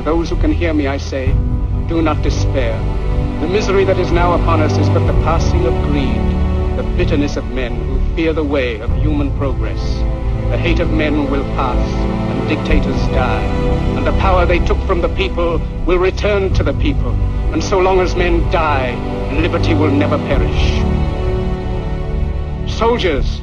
To those who can hear me, I say, do not despair. The misery that is now upon us is but the passing of greed, the bitterness of men who fear the way of human progress. The hate of men will pass, and dictators die, and the power they took from the people will return to the people. And so long as men die, liberty will never perish. Soldiers,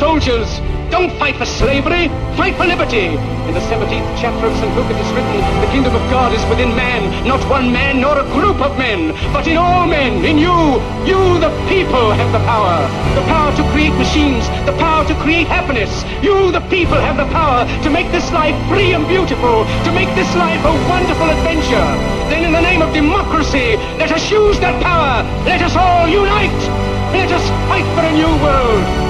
Soldiers, don't fight for slavery, fight for liberty. In the 17th chapter of St. Luke it is written, the kingdom of God is within man, not one man nor a group of men, but in all men, in you. You, the people, have the power. The power to create machines, the power to create happiness. You, the people, have the power to make this life free and beautiful, to make this life a wonderful adventure. Then in the name of democracy, let us use that power. Let us all unite. Let us fight for a new world,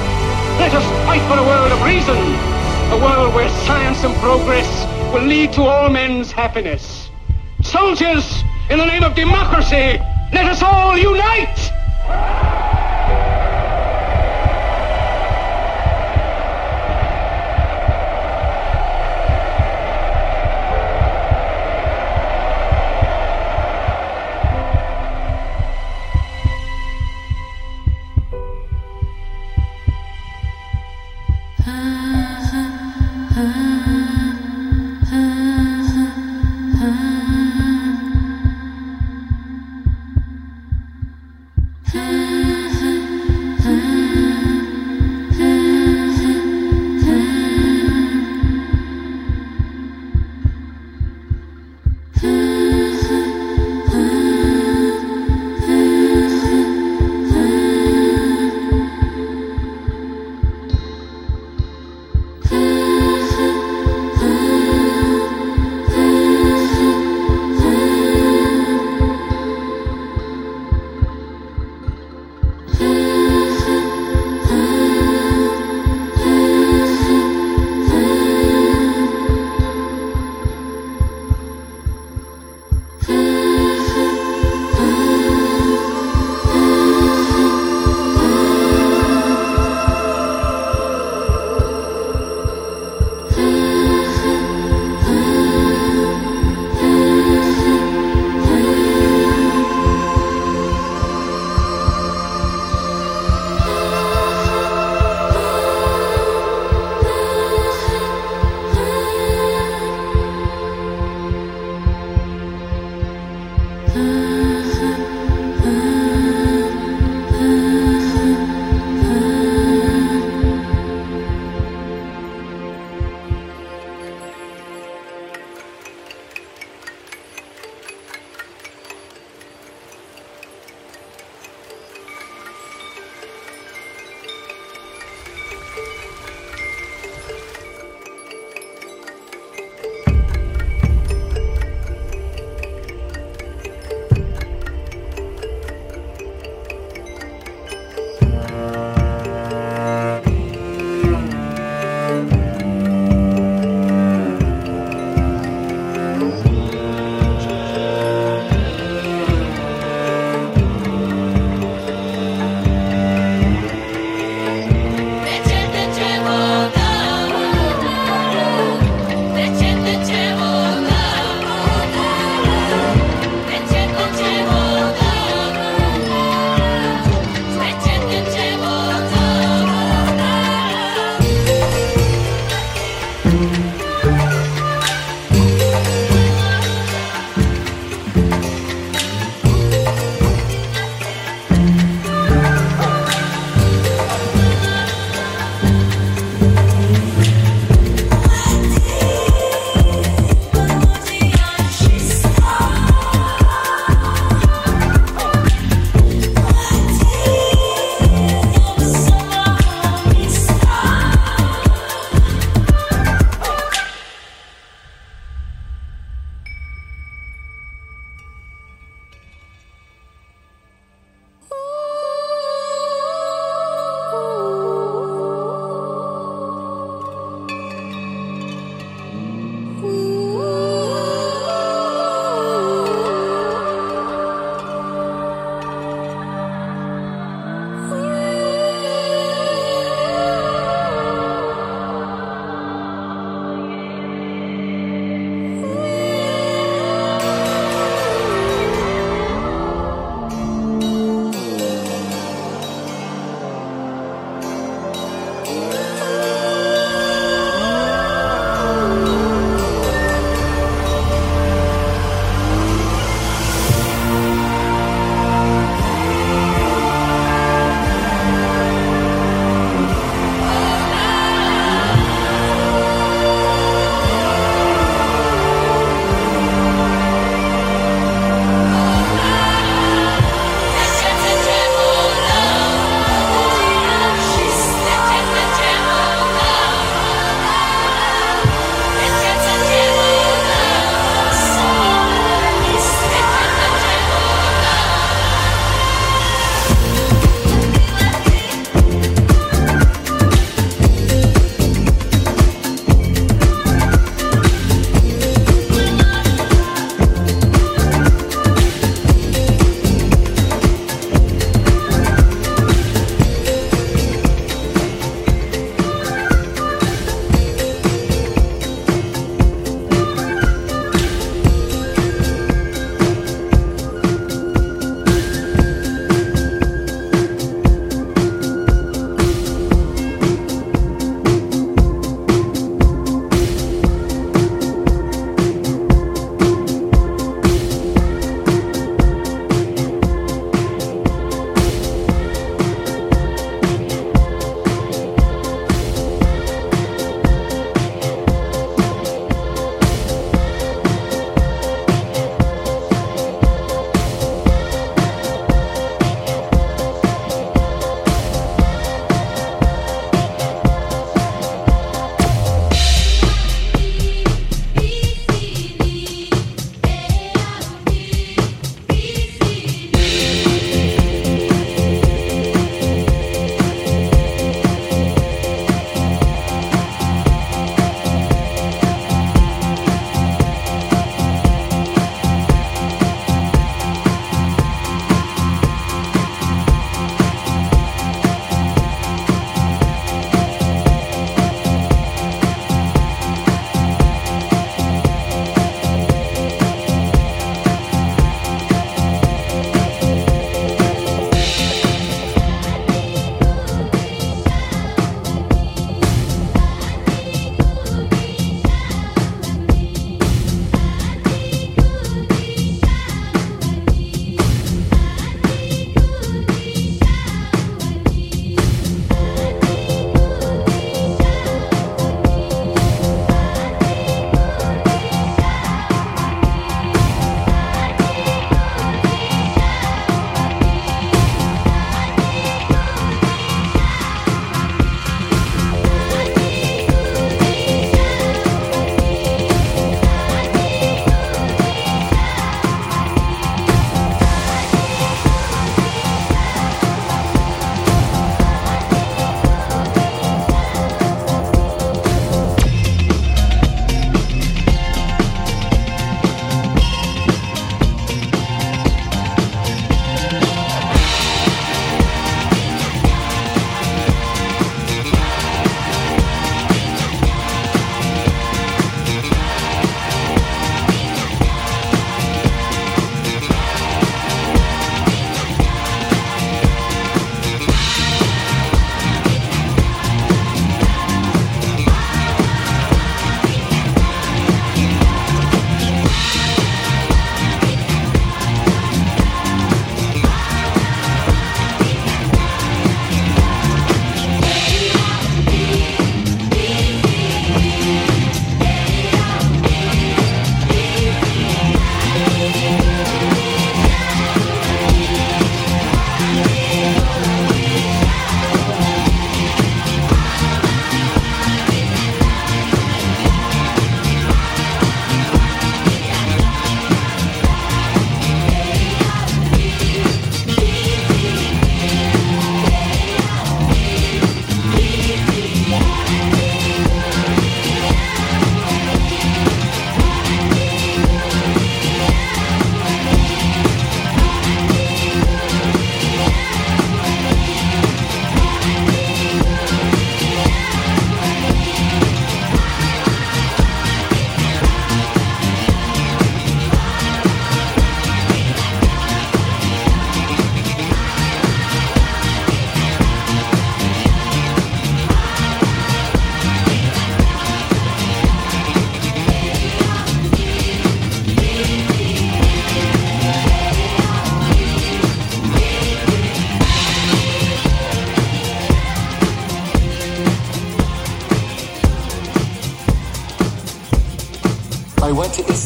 Let us fight for a world of reason, a world where science and progress will lead to all men's happiness. Soldiers, in the name of democracy, let us all unite!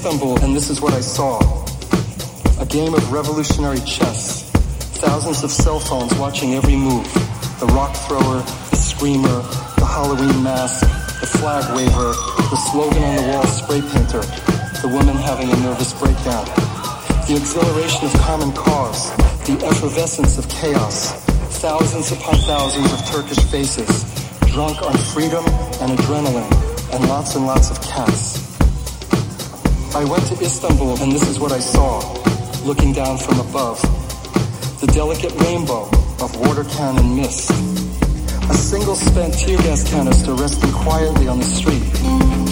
Istanbul and this is what I saw. A game of revolutionary chess. Thousands of cell phones watching every move. The rock thrower, the screamer, the Halloween mask, the flag waver, the slogan on the wall spray painter, the woman having a nervous breakdown. The exhilaration of common cause, the effervescence of chaos, thousands upon thousands of Turkish faces, drunk on freedom and adrenaline, and lots and lots of cats. I went to Istanbul and this is what I saw, looking down from above. The delicate rainbow of water cannon mist. A single spent tear gas canister resting quietly on the street,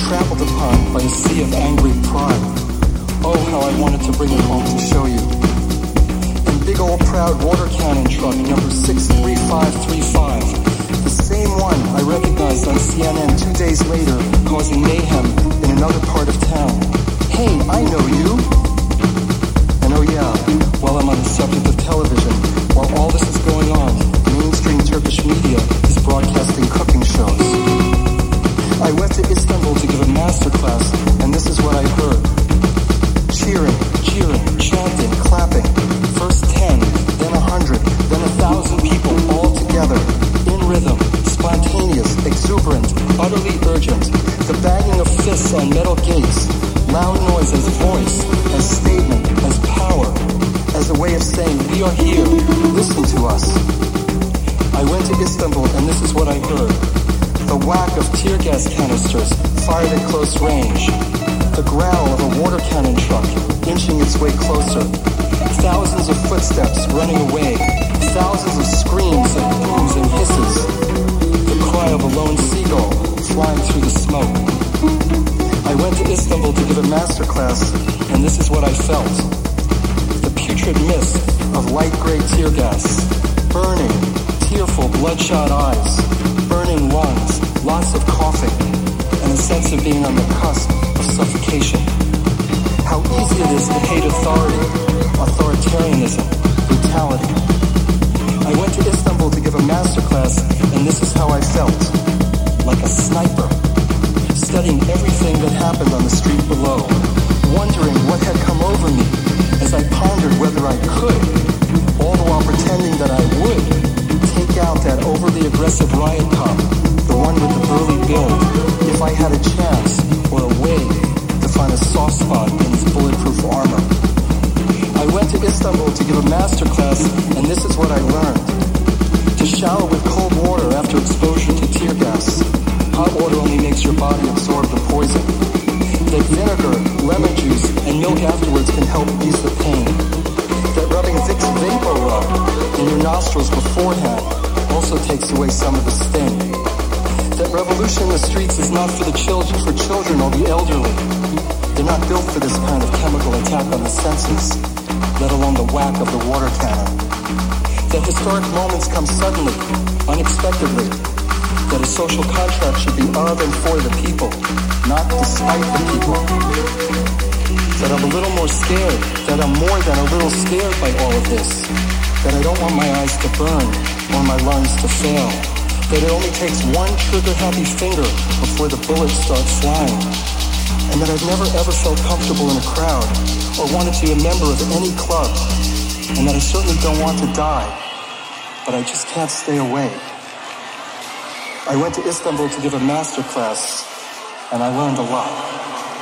trampled upon by a sea of angry pride. Oh, how I wanted to bring it home to show you. And big old proud water cannon truck number 63535. The same one I recognized on CNN two days later, causing mayhem in another part of town. Hey, I know you. And oh yeah, while I'm on the subject of television, while all this is going on, mainstream Turkish media is broadcasting cooking shows. I went to Istanbul to give a master class, and this is what I heard. Cheering, cheering, chanting, clapping. First ten, then a hundred, then a thousand people all together, in rhythm, spontaneous, exuberant, utterly urgent. The banging of fists on metal gates, Loud noise as voice, as statement, as power, as a way of saying, we are here, listen to us. I went to Istanbul and this is what I heard. The whack of tear gas canisters fired at close range. The growl of a water cannon truck inching its way closer. Thousands of footsteps running away. Thousands of screams and booms and hisses. The cry of a lone seagull flying through the smoke. I went to Istanbul to give a master class, and this is what I felt. The putrid mist of light gray tear gas, burning, tearful, bloodshot eyes, burning lungs, lots of coughing, and a sense of being on the cusp of suffocation. How easy it is to hate authority, authoritarianism, brutality. I went to Istanbul to give a master class, and this is how I felt. Like a sniper studying everything that happened on the street below, wondering what had come over me as I pondered whether I could, all the while pretending that I would, take out that overly aggressive riot cop, the one with the burly build, if I had a chance or a way to find a soft spot in his bulletproof armor. I went to Istanbul to give a master class, and this is what I learned. To shower with cold water after exposure to tear gas Hot water only makes your body absorb the poison. That vinegar, lemon juice, and milk afterwards can help ease the pain. That rubbing Vicks Vapor Rub in your nostrils beforehand also takes away some of the sting. That revolution in the streets is not for the children, for children or the elderly. They're not built for this kind of chemical attack on the senses, let alone the whack of the water cannon. That historic moments come suddenly, unexpectedly, that a social contract should be of and for the people, not despite the people. That I'm a little more scared, that I'm more than a little scared by all of this. That I don't want my eyes to burn or my lungs to fail. That it only takes one trigger-happy finger before the bullets start flying. And that I've never ever felt comfortable in a crowd or wanted to be a member of any club. And that I certainly don't want to die, but I just can't stay away. I went to Istanbul to give a master class, and I learned a lot.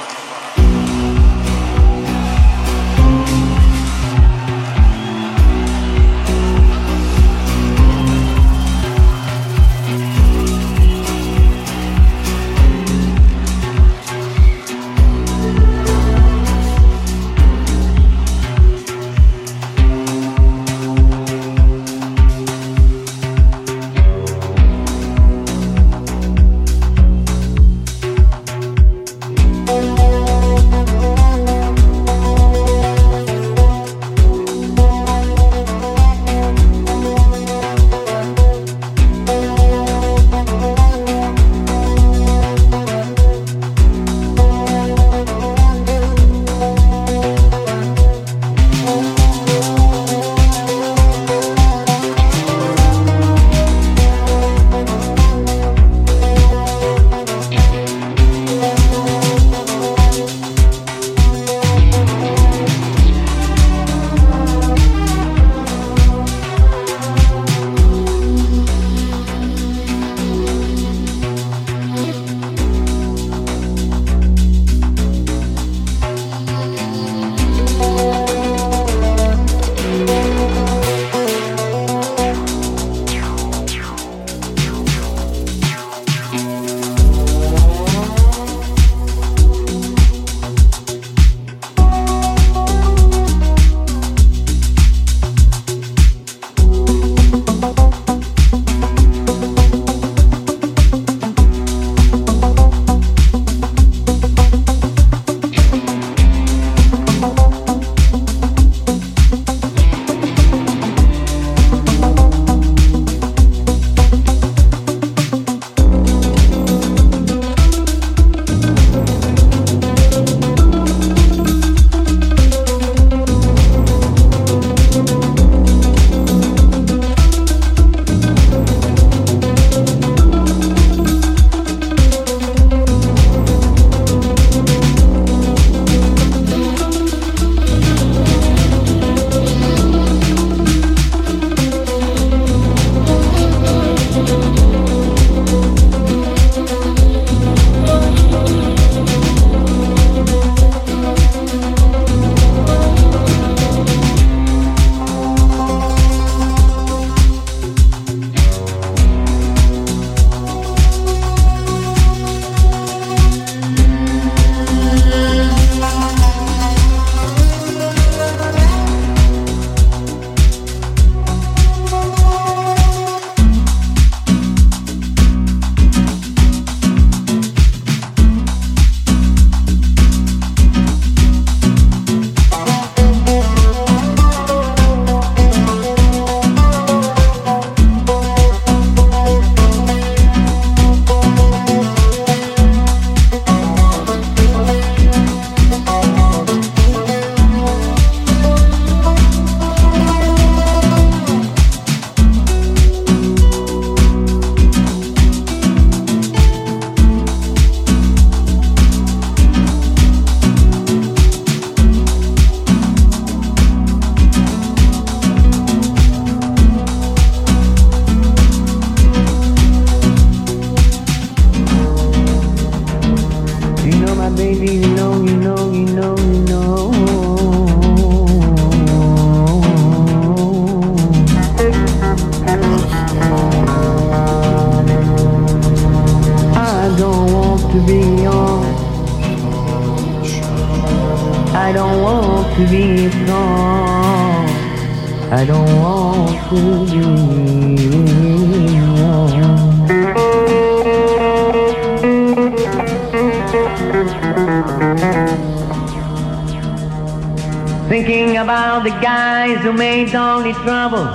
About the guys who made only trouble.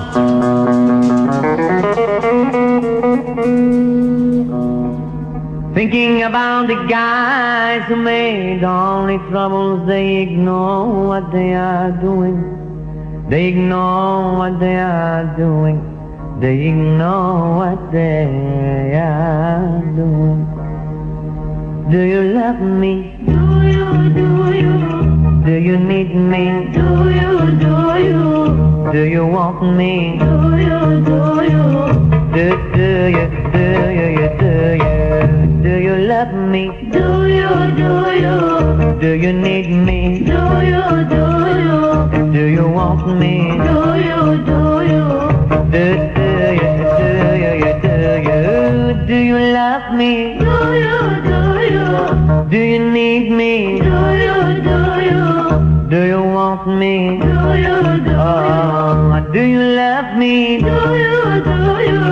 Thinking about the guys who made only troubles, they ignore what they are doing. They ignore what they are doing. They ignore what they are doing. Do you love me? Do you need me? Do you, do you? Do you want me? Do you, do you? Do, do you, do you, do you? Do you love me? Do you, do you? Do you need me? Do you, do you? Do you want me? Do you, do you? Do, do you, do you, do you? Do you love me? Do you, do you? Do you need me? Do you, do you? Want me? Do you, do you? Oh, do you love me? Do you, do you?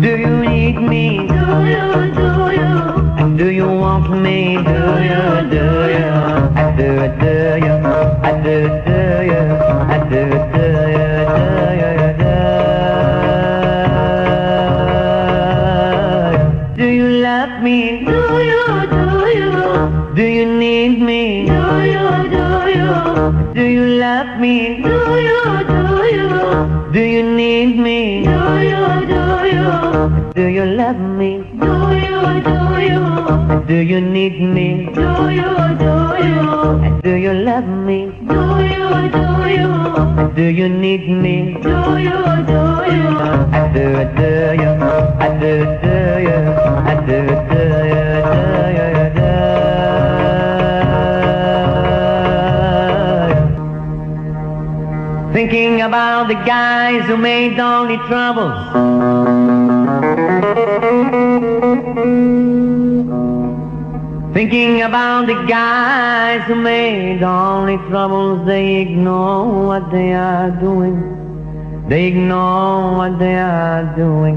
Do you need me? Do you, do you? Do you want me? Do you, do you? I do, do you? I do, do you? I do, do you? Do you, do you? Do you love me? Me? Do you, do you? Do you need me? Do you, do you? Do you love me? Do you, do you? Do you need me? Do you, do you? Do you love me? Do you, do you? Do you need me? Do you, do you? I do, do you? I do, do you? I do, do you? Thinking about the guys who made only troubles. Thinking about the guys who made only troubles, they ignore what they are doing. They ignore what they are doing.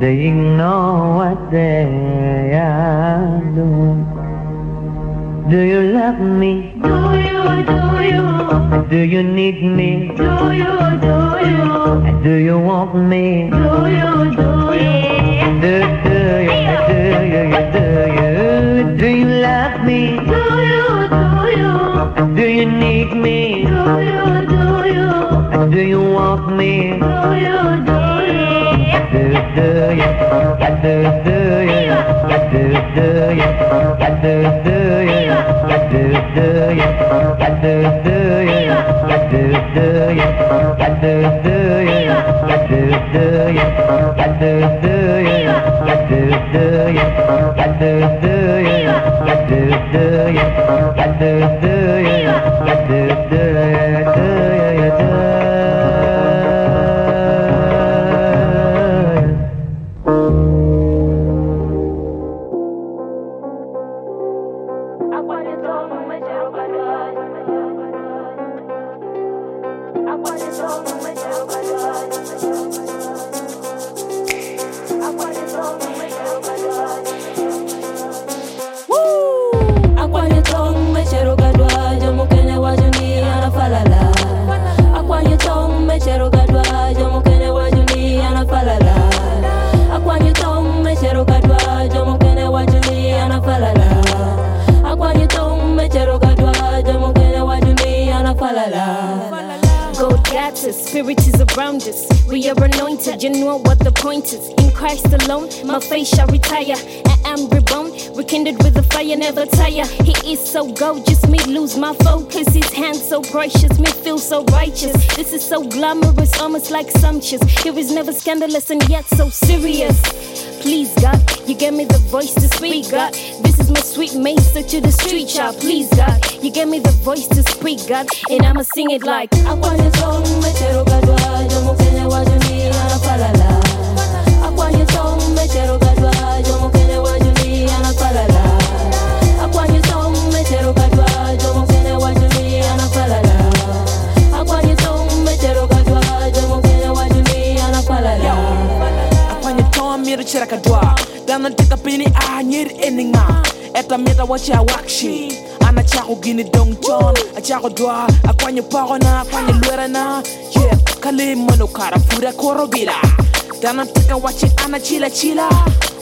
They ignore what they are doing. Do you love me? Do you, do you? Do you need me? Do you, do you? Do you want me? Do you, do you? Do, do you, do you, do you? Do you love me? Do you, do you? Do you need me? Do you, do you? Do you want me? Do you, do you? Do, do you? Do, do you? Do, do you? Do, do you? I do, do you? I do, do you? I do, do you? I do, do you? I do, do you? Never and yet so serious. Please, God, you gave me the voice to speak, God. This is my sweet master to the street child. Please, God, you gave me the voice to speak, God, and I'ma sing it like. ni dong chon a chago dwa a kwanye pagona kwanye luerana yeah kale mono kara pura korobila dana tika watch ana chila chila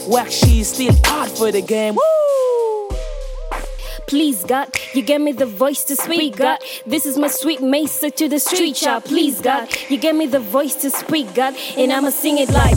wax she still hard for the game Woo! please God. You give me the voice to speak, God. This is my sweet mesa to the street child, please God. You give me the voice to speak, God, and I'ma sing it like.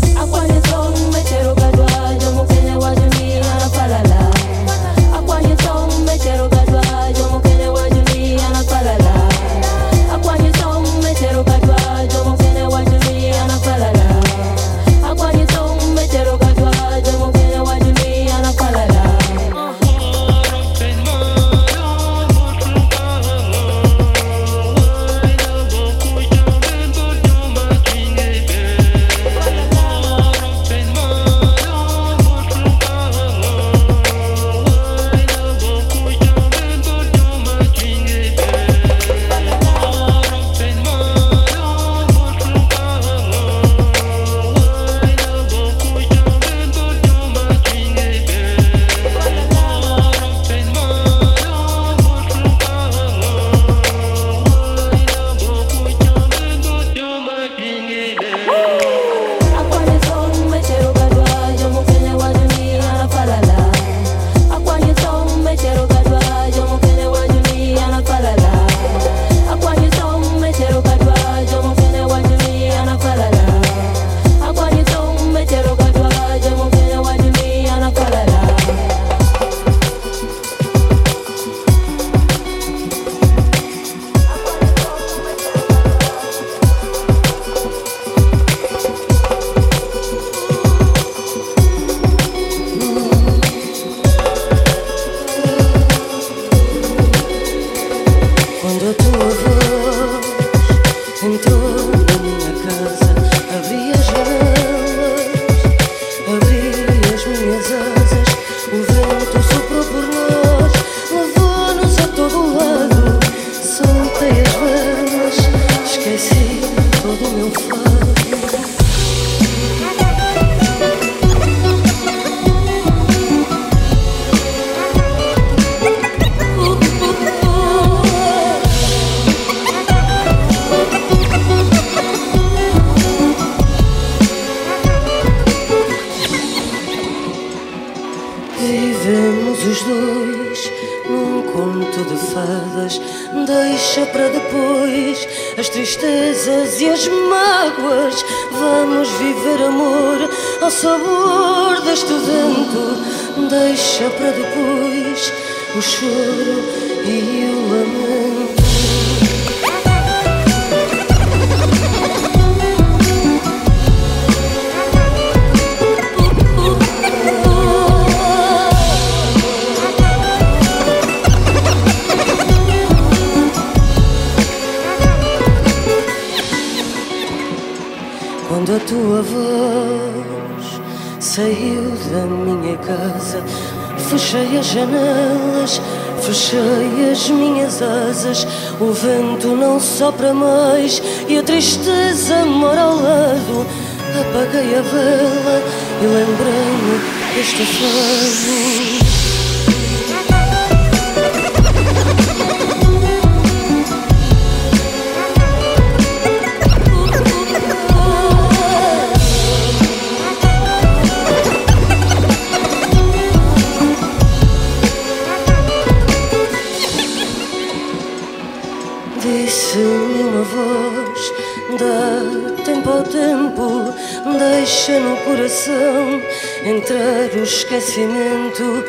deixa no coração entrar o esquecimento.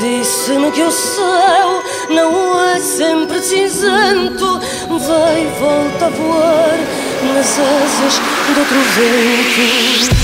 Disse-me que o céu não é sempre cinzento, vai volta a voar nas asas do outro vento.